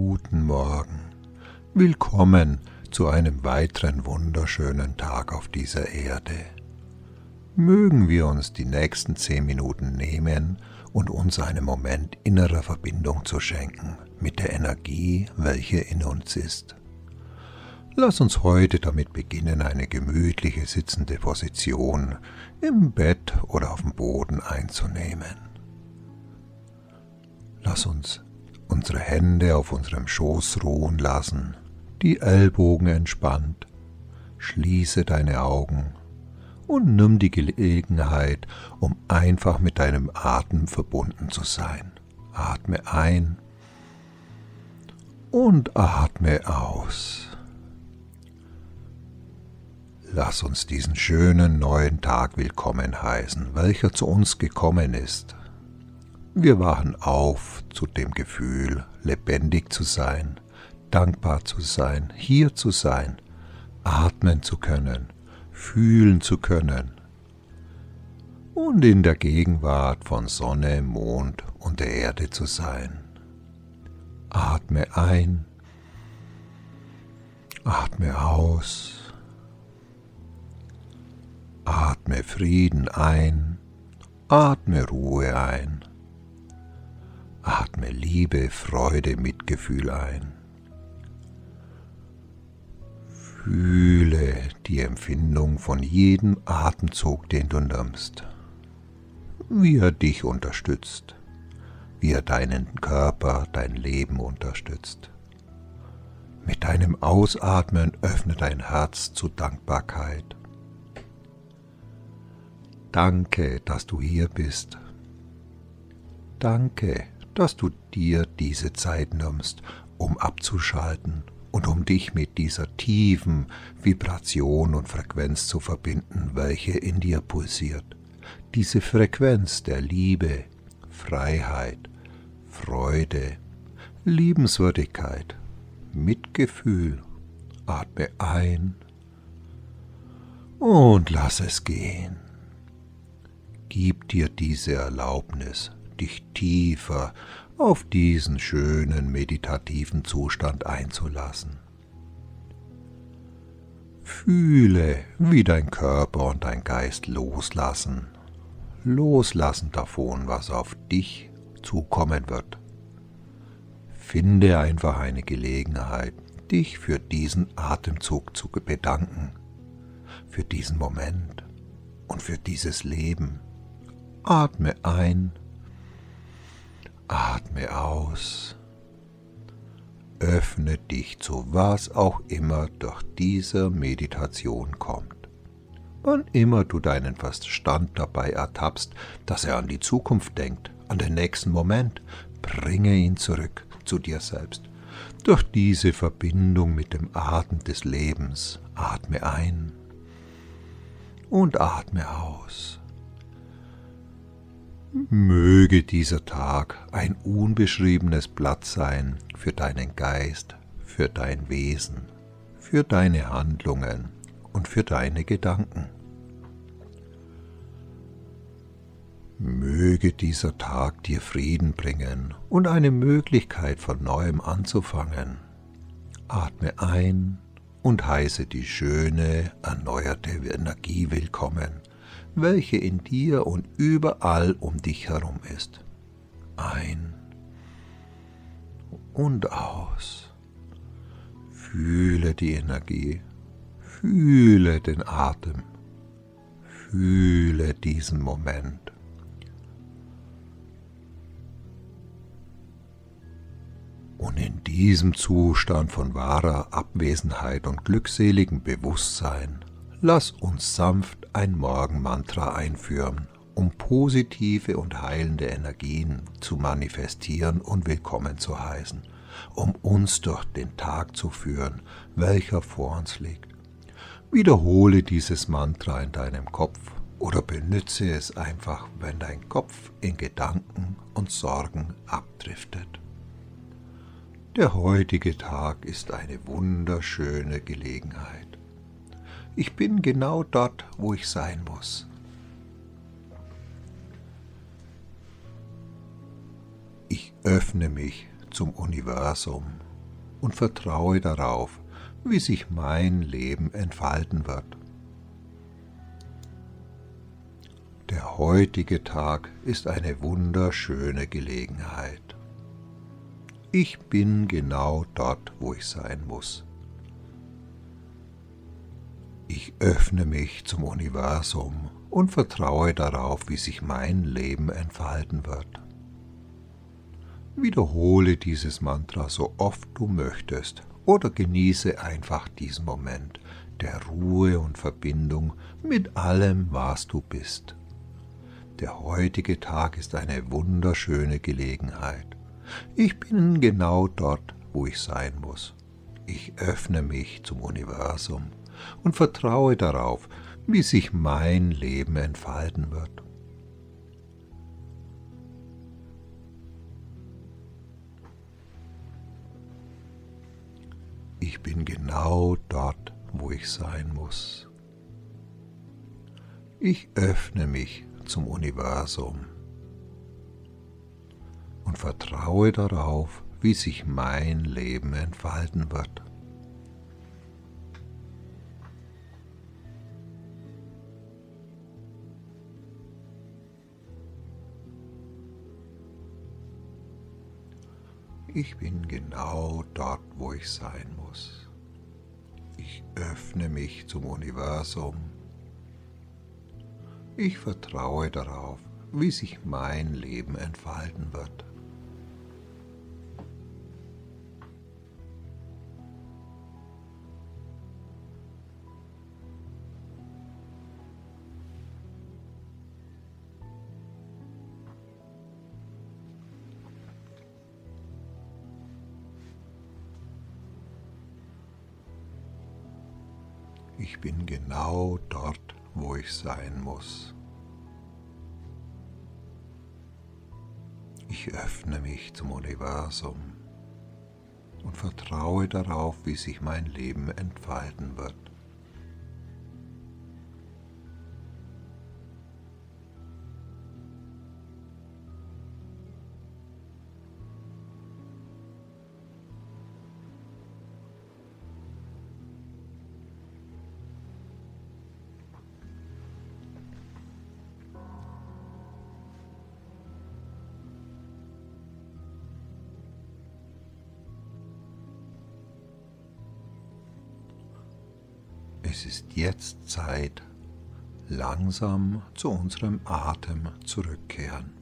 Guten Morgen. Willkommen zu einem weiteren wunderschönen Tag auf dieser Erde. Mögen wir uns die nächsten zehn Minuten nehmen und uns einen Moment innerer Verbindung zu schenken mit der Energie, welche in uns ist. Lass uns heute damit beginnen, eine gemütliche sitzende Position im Bett oder auf dem Boden einzunehmen. Lass uns unsere Hände auf unserem Schoß ruhen lassen, die Ellbogen entspannt, schließe deine Augen und nimm die Gelegenheit, um einfach mit deinem Atem verbunden zu sein. Atme ein und atme aus. Lass uns diesen schönen neuen Tag willkommen heißen, welcher zu uns gekommen ist. Wir wachen auf zu dem Gefühl, lebendig zu sein, dankbar zu sein, hier zu sein, atmen zu können, fühlen zu können und in der Gegenwart von Sonne, Mond und der Erde zu sein. Atme ein, atme aus, atme Frieden ein, atme Ruhe ein. Atme Liebe, Freude, Mitgefühl ein. Fühle die Empfindung von jedem Atemzug, den du nimmst, wie er dich unterstützt, wie er deinen Körper, dein Leben unterstützt. Mit deinem Ausatmen öffne dein Herz zu Dankbarkeit. Danke, dass du hier bist. Danke, dass du dir diese Zeit nimmst, um abzuschalten und um dich mit dieser tiefen Vibration und Frequenz zu verbinden, welche in dir pulsiert. Diese Frequenz der Liebe, Freiheit, Freude, Liebenswürdigkeit, Mitgefühl. Atme ein und lass es gehen. Gib dir diese Erlaubnis, dich tiefer auf diesen schönen meditativen Zustand einzulassen. Fühle, wie dein Körper und dein Geist loslassen, loslassen davon, was auf dich zukommen wird. Finde einfach eine Gelegenheit, dich für diesen Atemzug zu bedanken, für diesen Moment und für dieses Leben. Atme ein Atme aus. Öffne dich zu was auch immer durch diese Meditation kommt. Wann immer du deinen Verstand dabei ertappst, dass er an die Zukunft denkt, an den nächsten Moment, bringe ihn zurück zu dir selbst. Durch diese Verbindung mit dem Atem des Lebens atme ein und atme aus. Möge dieser Tag ein unbeschriebenes Blatt sein für deinen Geist, für dein Wesen, für deine Handlungen und für deine Gedanken. Möge dieser Tag dir Frieden bringen und eine Möglichkeit von neuem anzufangen. Atme ein und heiße die schöne, erneuerte Energie willkommen welche in dir und überall um dich herum ist. Ein und aus. Fühle die Energie, fühle den Atem, fühle diesen Moment. Und in diesem Zustand von wahrer Abwesenheit und glückseligem Bewusstsein lass uns sanft ein Morgenmantra einführen, um positive und heilende Energien zu manifestieren und willkommen zu heißen, um uns durch den Tag zu führen, welcher vor uns liegt. Wiederhole dieses Mantra in deinem Kopf oder benütze es einfach, wenn dein Kopf in Gedanken und Sorgen abdriftet. Der heutige Tag ist eine wunderschöne Gelegenheit ich bin genau dort, wo ich sein muss. Ich öffne mich zum Universum und vertraue darauf, wie sich mein Leben entfalten wird. Der heutige Tag ist eine wunderschöne Gelegenheit. Ich bin genau dort, wo ich sein muss. Ich öffne mich zum Universum und vertraue darauf, wie sich mein Leben entfalten wird. Wiederhole dieses Mantra so oft du möchtest oder genieße einfach diesen Moment der Ruhe und Verbindung mit allem, was du bist. Der heutige Tag ist eine wunderschöne Gelegenheit. Ich bin genau dort, wo ich sein muss. Ich öffne mich zum Universum und vertraue darauf, wie sich mein Leben entfalten wird. Ich bin genau dort, wo ich sein muss. Ich öffne mich zum Universum und vertraue darauf, wie sich mein Leben entfalten wird. Ich bin genau dort, wo ich sein muss. Ich öffne mich zum Universum. Ich vertraue darauf, wie sich mein Leben entfalten wird. Ich bin genau dort, wo ich sein muss. Ich öffne mich zum Universum und vertraue darauf, wie sich mein Leben entfalten wird. Es ist jetzt Zeit, langsam zu unserem Atem zurückkehren.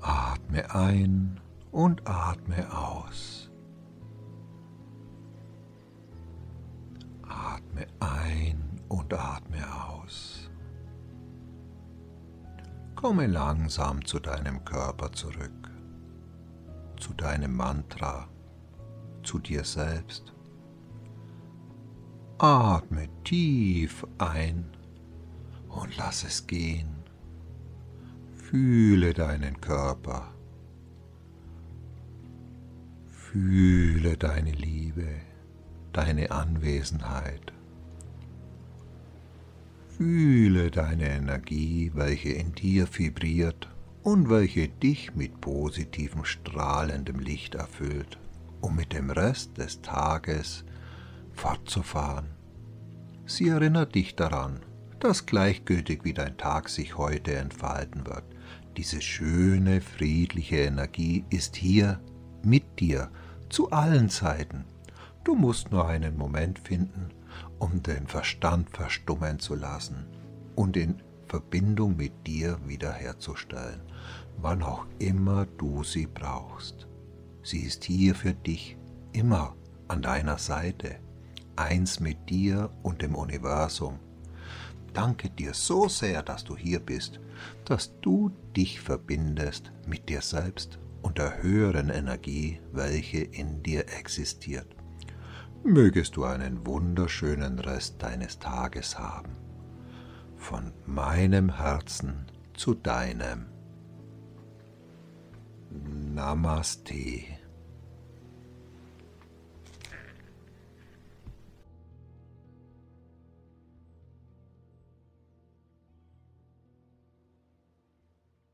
Atme ein und atme aus. Atme ein und atme aus. Komme langsam zu deinem Körper zurück, zu deinem Mantra zu dir selbst. Atme tief ein und lass es gehen. Fühle deinen Körper. Fühle deine Liebe, deine Anwesenheit. Fühle deine Energie, welche in dir vibriert und welche dich mit positivem strahlendem Licht erfüllt um mit dem Rest des Tages fortzufahren. Sie erinnert dich daran, dass gleichgültig wie dein Tag sich heute entfalten wird, diese schöne, friedliche Energie ist hier mit dir zu allen Zeiten. Du musst nur einen Moment finden, um den Verstand verstummen zu lassen und in Verbindung mit dir wiederherzustellen, wann auch immer du sie brauchst. Sie ist hier für dich, immer an deiner Seite, eins mit dir und dem Universum. Danke dir so sehr, dass du hier bist, dass du dich verbindest mit dir selbst und der höheren Energie, welche in dir existiert. Mögest du einen wunderschönen Rest deines Tages haben. Von meinem Herzen zu deinem. Namaste.